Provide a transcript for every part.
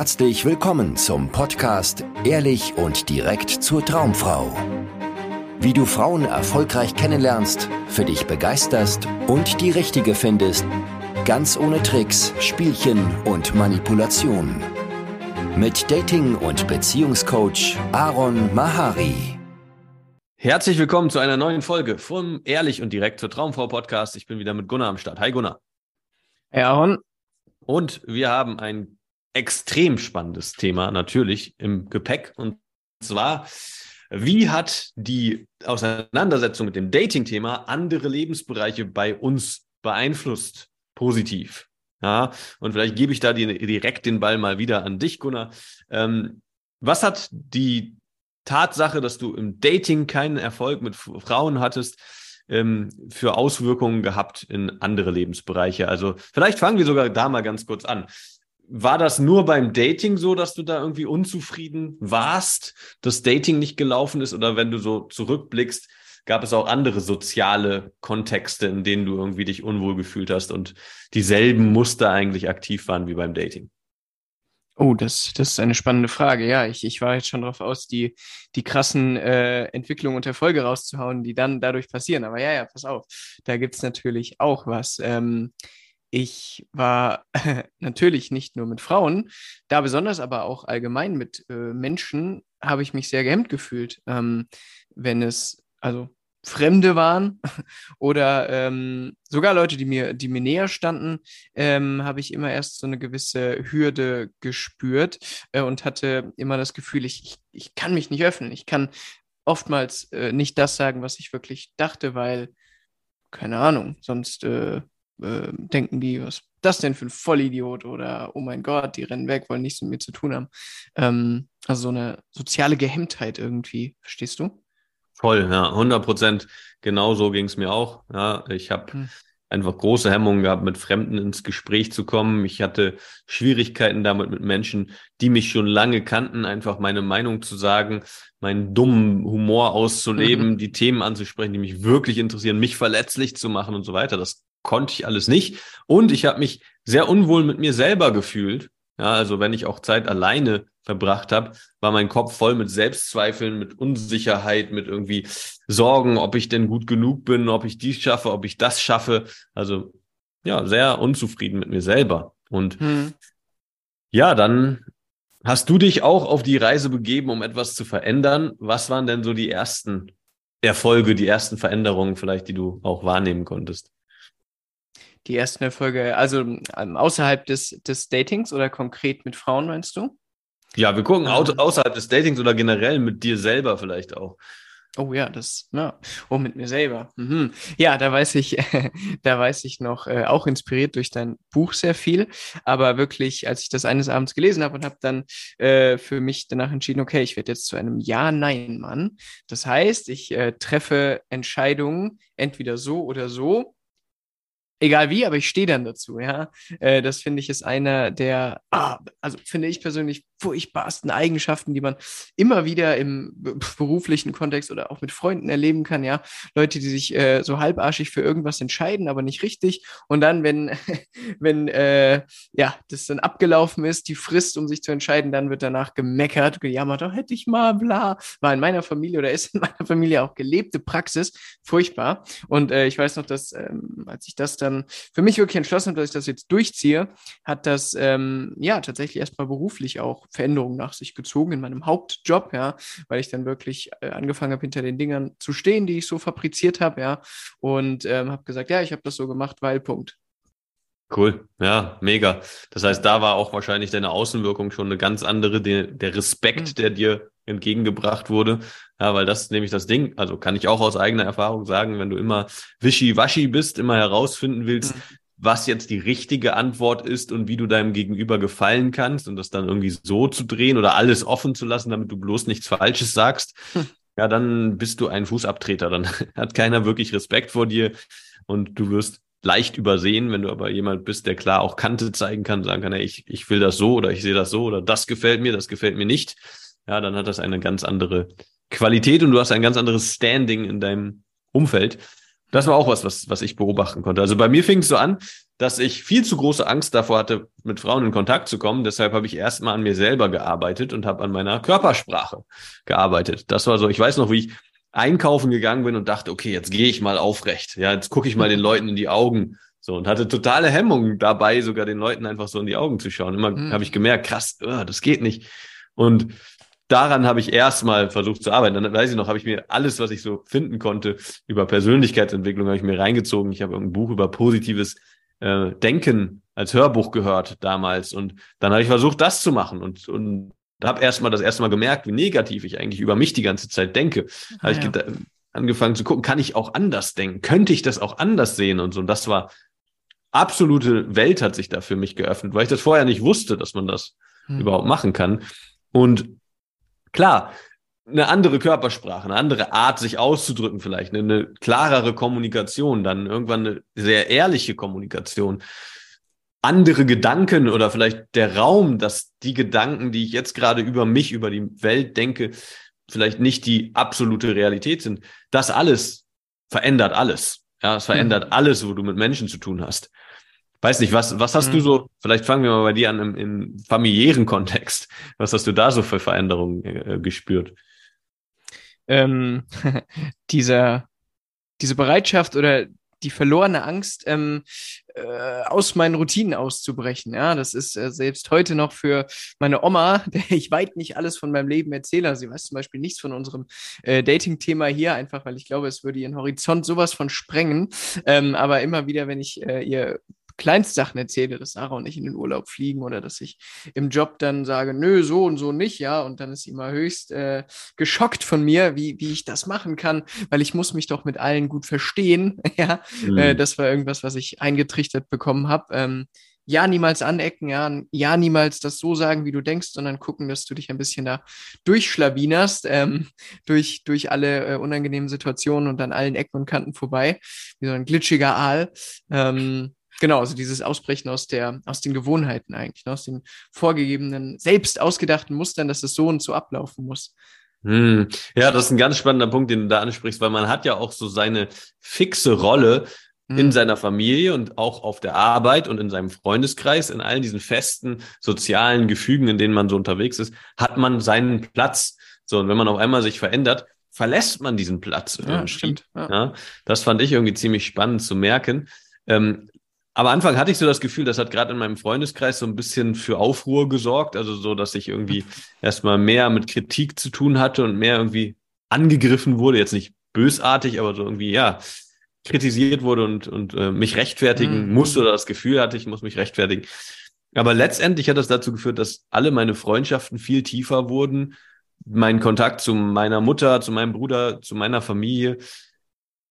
herzlich willkommen zum Podcast Ehrlich und direkt zur Traumfrau. Wie du Frauen erfolgreich kennenlernst, für dich begeisterst und die richtige findest, ganz ohne Tricks, Spielchen und Manipulation. Mit Dating- und Beziehungscoach Aaron Mahari. Herzlich willkommen zu einer neuen Folge vom Ehrlich und direkt zur Traumfrau Podcast. Ich bin wieder mit Gunnar am Start. Hi Gunnar. Hey Aaron. Und wir haben ein extrem spannendes Thema natürlich im Gepäck. Und zwar, wie hat die Auseinandersetzung mit dem Dating-Thema andere Lebensbereiche bei uns beeinflusst? Positiv. Ja, und vielleicht gebe ich da die, direkt den Ball mal wieder an dich, Gunnar. Ähm, was hat die Tatsache, dass du im Dating keinen Erfolg mit Frauen hattest, ähm, für Auswirkungen gehabt in andere Lebensbereiche? Also vielleicht fangen wir sogar da mal ganz kurz an. War das nur beim Dating so, dass du da irgendwie unzufrieden warst, dass Dating nicht gelaufen ist? Oder wenn du so zurückblickst, gab es auch andere soziale Kontexte, in denen du irgendwie dich unwohl gefühlt hast und dieselben Muster eigentlich aktiv waren wie beim Dating? Oh, das, das ist eine spannende Frage. Ja, ich, ich war jetzt schon darauf aus, die, die krassen äh, Entwicklungen und Erfolge rauszuhauen, die dann dadurch passieren. Aber ja, ja, pass auf, da gibt's natürlich auch was. Ähm, ich war natürlich nicht nur mit Frauen, da besonders aber auch allgemein mit äh, Menschen habe ich mich sehr gehemmt gefühlt, ähm, wenn es, also Fremde waren oder ähm, sogar Leute, die mir, die mir näher standen, ähm, habe ich immer erst so eine gewisse Hürde gespürt äh, und hatte immer das Gefühl, ich, ich, ich kann mich nicht öffnen. Ich kann oftmals äh, nicht das sagen, was ich wirklich dachte, weil, keine Ahnung, sonst äh, äh denken die, was das denn für ein Vollidiot oder oh mein Gott, die rennen weg, wollen nichts mit mir zu tun haben. Ähm, also so eine soziale Gehemmtheit irgendwie, verstehst du? Voll, ja, 100 Prozent. Genau so ging es mir auch. Ja, ich habe hm. einfach große Hemmungen gehabt, mit Fremden ins Gespräch zu kommen. Ich hatte Schwierigkeiten damit mit Menschen, die mich schon lange kannten, einfach meine Meinung zu sagen, meinen dummen Humor auszuleben, mhm. die Themen anzusprechen, die mich wirklich interessieren, mich verletzlich zu machen und so weiter. Das konnte ich alles nicht. Und ich habe mich sehr unwohl mit mir selber gefühlt. Ja, also wenn ich auch Zeit alleine verbracht habe, war mein Kopf voll mit Selbstzweifeln, mit Unsicherheit, mit irgendwie Sorgen, ob ich denn gut genug bin, ob ich dies schaffe, ob ich das schaffe. Also ja, sehr unzufrieden mit mir selber. Und hm. ja, dann hast du dich auch auf die Reise begeben, um etwas zu verändern. Was waren denn so die ersten Erfolge, die ersten Veränderungen vielleicht, die du auch wahrnehmen konntest? Die ersten Erfolge, also ähm, außerhalb des, des Datings oder konkret mit Frauen, meinst du? Ja, wir gucken ähm. außerhalb des Datings oder generell mit dir selber vielleicht auch. Oh ja, das, ja. Oh, mit mir selber. Mhm. Ja, da weiß ich, da weiß ich noch, äh, auch inspiriert durch dein Buch sehr viel. Aber wirklich, als ich das eines Abends gelesen habe und habe dann äh, für mich danach entschieden, okay, ich werde jetzt zu einem Ja-Nein-Mann. Das heißt, ich äh, treffe Entscheidungen entweder so oder so egal wie, aber ich stehe dann dazu, ja. Äh, das finde ich ist einer der, ah, also finde ich persönlich furchtbarsten Eigenschaften, die man immer wieder im beruflichen Kontext oder auch mit Freunden erleben kann, ja. Leute, die sich äh, so halbarschig für irgendwas entscheiden, aber nicht richtig. Und dann, wenn, wenn äh, ja, das dann abgelaufen ist, die Frist, um sich zu entscheiden, dann wird danach gemeckert, gejammert, oh, hätte ich mal, bla. War in meiner Familie oder ist in meiner Familie auch gelebte Praxis. Furchtbar. Und äh, ich weiß noch, dass, ähm, als ich das dann dann für mich wirklich entschlossen habe, dass ich das jetzt durchziehe, hat das ähm, ja tatsächlich erstmal beruflich auch Veränderungen nach sich gezogen in meinem Hauptjob, ja, weil ich dann wirklich äh, angefangen habe, hinter den Dingern zu stehen, die ich so fabriziert habe, ja, und ähm, habe gesagt, ja, ich habe das so gemacht, weil Punkt. Cool, ja, mega. Das heißt, da war auch wahrscheinlich deine Außenwirkung schon eine ganz andere, der, der Respekt, mhm. der dir entgegengebracht wurde. Ja, weil das ist nämlich das Ding, also kann ich auch aus eigener Erfahrung sagen, wenn du immer wischiwaschi bist, immer herausfinden willst, mhm. was jetzt die richtige Antwort ist und wie du deinem Gegenüber gefallen kannst und das dann irgendwie so zu drehen oder alles offen zu lassen, damit du bloß nichts Falsches sagst, mhm. ja, dann bist du ein Fußabtreter. Dann hat keiner wirklich Respekt vor dir und du wirst leicht übersehen, wenn du aber jemand bist, der klar auch Kante zeigen kann, sagen kann, hey, ich, ich will das so oder ich sehe das so oder das gefällt mir, das gefällt mir nicht ja, dann hat das eine ganz andere Qualität und du hast ein ganz anderes Standing in deinem Umfeld. Das war auch was, was, was ich beobachten konnte. Also bei mir fing es so an, dass ich viel zu große Angst davor hatte, mit Frauen in Kontakt zu kommen. Deshalb habe ich erstmal an mir selber gearbeitet und habe an meiner Körpersprache gearbeitet. Das war so, ich weiß noch, wie ich einkaufen gegangen bin und dachte, okay, jetzt gehe ich mal aufrecht. Ja, jetzt gucke ich mal den Leuten in die Augen. So, und hatte totale Hemmungen dabei, sogar den Leuten einfach so in die Augen zu schauen. Immer mhm. habe ich gemerkt, krass, oh, das geht nicht. Und daran habe ich erstmal versucht zu arbeiten. Dann weiß ich noch, habe ich mir alles, was ich so finden konnte über Persönlichkeitsentwicklung, habe ich mir reingezogen. Ich habe ein Buch über positives äh, Denken als Hörbuch gehört damals. Und dann habe ich versucht, das zu machen und, und habe erstmal das erste Mal gemerkt, wie negativ ich eigentlich über mich die ganze Zeit denke. Ah, habe ja. ich angefangen zu gucken, kann ich auch anders denken? Könnte ich das auch anders sehen und so? Und das war absolute Welt hat sich da für mich geöffnet, weil ich das vorher nicht wusste, dass man das hm. überhaupt machen kann. Und klar, eine andere Körpersprache, eine andere Art, sich auszudrücken vielleicht, eine, eine klarere Kommunikation, dann irgendwann eine sehr ehrliche Kommunikation, andere Gedanken oder vielleicht der Raum, dass die Gedanken, die ich jetzt gerade über mich, über die Welt denke, vielleicht nicht die absolute Realität sind. Das alles verändert alles. Ja, es verändert mhm. alles, wo du mit Menschen zu tun hast. Weiß nicht, was, was hast mhm. du so, vielleicht fangen wir mal bei dir an im, im familiären Kontext. Was hast du da so für Veränderungen äh, gespürt? Ähm, dieser, diese Bereitschaft oder die verlorene Angst, ähm, äh, aus meinen Routinen auszubrechen. Ja, das ist äh, selbst heute noch für meine Oma, der ich weit nicht alles von meinem Leben erzähle. Sie weiß zum Beispiel nichts von unserem äh, Dating-Thema hier, einfach weil ich glaube, es würde ihren Horizont sowas von sprengen. Ähm, aber immer wieder, wenn ich äh, ihr Kleinstsachen erzähle, dass Sarah und ich in den Urlaub fliegen oder dass ich im Job dann sage, nö, so und so nicht, ja, und dann ist sie immer höchst äh, geschockt von mir, wie, wie ich das machen kann, weil ich muss mich doch mit allen gut verstehen, ja, mhm. äh, das war irgendwas, was ich eingetrichtert bekommen habe. Ähm, ja, niemals anecken, ja, ja, niemals das so sagen, wie du denkst, sondern gucken, dass du dich ein bisschen da durchschlawinerst, ähm, durch, durch alle äh, unangenehmen Situationen und an allen Ecken und Kanten vorbei, wie so ein glitschiger Aal. Ähm, Genau, also dieses Ausbrechen aus der, aus den Gewohnheiten eigentlich, ne, aus den vorgegebenen, selbst ausgedachten Mustern, dass es so und so ablaufen muss. Hm. Ja, das ist ein ganz spannender Punkt, den du da ansprichst, weil man hat ja auch so seine fixe Rolle hm. in seiner Familie und auch auf der Arbeit und in seinem Freundeskreis, in allen diesen festen sozialen Gefügen, in denen man so unterwegs ist, hat man seinen Platz. So, und wenn man auf einmal sich verändert, verlässt man diesen Platz. Ja, stimmt. Ja. ja. das fand ich irgendwie ziemlich spannend zu merken. Ähm, am Anfang hatte ich so das Gefühl, das hat gerade in meinem Freundeskreis so ein bisschen für Aufruhr gesorgt. Also so, dass ich irgendwie erstmal mehr mit Kritik zu tun hatte und mehr irgendwie angegriffen wurde. Jetzt nicht bösartig, aber so irgendwie, ja, kritisiert wurde und, und äh, mich rechtfertigen mhm. musste oder das Gefühl hatte, ich muss mich rechtfertigen. Aber letztendlich hat das dazu geführt, dass alle meine Freundschaften viel tiefer wurden. Mein Kontakt zu meiner Mutter, zu meinem Bruder, zu meiner Familie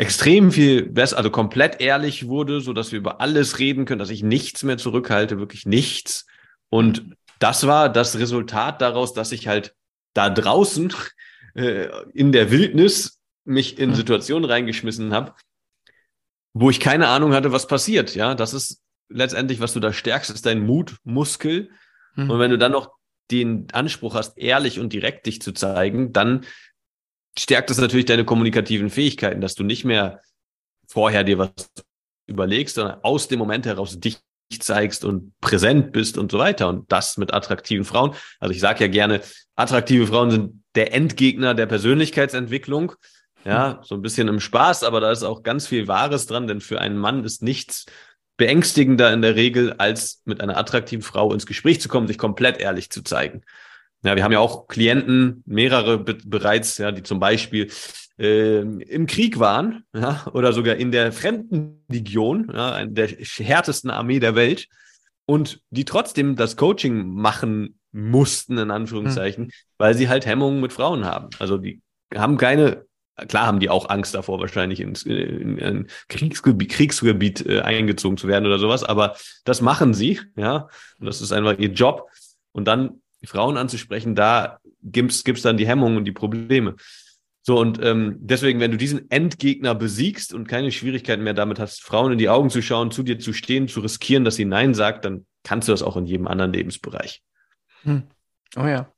extrem viel besser, also komplett ehrlich wurde, so dass wir über alles reden können, dass ich nichts mehr zurückhalte, wirklich nichts. Und das war das Resultat daraus, dass ich halt da draußen äh, in der Wildnis mich in Situationen reingeschmissen habe, wo ich keine Ahnung hatte, was passiert. Ja, das ist letztendlich, was du da stärkst, ist dein Mutmuskel. Mhm. Und wenn du dann noch den Anspruch hast, ehrlich und direkt dich zu zeigen, dann stärkt es natürlich deine kommunikativen Fähigkeiten, dass du nicht mehr vorher dir was überlegst, sondern aus dem Moment heraus dich zeigst und präsent bist und so weiter. Und das mit attraktiven Frauen. Also ich sage ja gerne, attraktive Frauen sind der Endgegner der Persönlichkeitsentwicklung. Ja, so ein bisschen im Spaß, aber da ist auch ganz viel Wahres dran, denn für einen Mann ist nichts beängstigender in der Regel, als mit einer attraktiven Frau ins Gespräch zu kommen, sich komplett ehrlich zu zeigen. Ja, wir haben ja auch Klienten, mehrere be bereits, ja, die zum Beispiel äh, im Krieg waren, ja, oder sogar in der Fremdenlegion, ja, der härtesten Armee der Welt, und die trotzdem das Coaching machen mussten, in Anführungszeichen, hm. weil sie halt Hemmungen mit Frauen haben. Also die haben keine, klar haben die auch Angst davor, wahrscheinlich ins in ein Kriegsgebiet, Kriegsgebiet äh, eingezogen zu werden oder sowas, aber das machen sie, ja, und das ist einfach ihr Job. Und dann Frauen anzusprechen, da gibt's gibt's dann die Hemmungen und die Probleme. So, und ähm, deswegen, wenn du diesen Endgegner besiegst und keine Schwierigkeiten mehr damit hast, Frauen in die Augen zu schauen, zu dir zu stehen, zu riskieren, dass sie Nein sagt, dann kannst du das auch in jedem anderen Lebensbereich. Hm. Oh ja.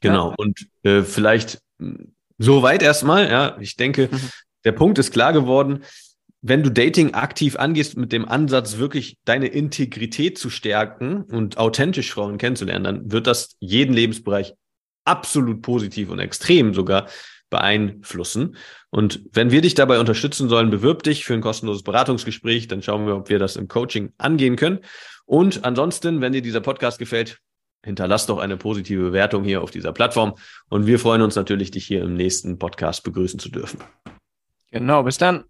Genau. Ja. Und äh, vielleicht hm, soweit erstmal, ja, ich denke, mhm. der Punkt ist klar geworden. Wenn du Dating aktiv angehst mit dem Ansatz, wirklich deine Integrität zu stärken und authentisch Frauen kennenzulernen, dann wird das jeden Lebensbereich absolut positiv und extrem sogar beeinflussen. Und wenn wir dich dabei unterstützen sollen, bewirb dich für ein kostenloses Beratungsgespräch, dann schauen wir, ob wir das im Coaching angehen können. Und ansonsten, wenn dir dieser Podcast gefällt, hinterlass doch eine positive Bewertung hier auf dieser Plattform. Und wir freuen uns natürlich, dich hier im nächsten Podcast begrüßen zu dürfen. Genau, bis dann.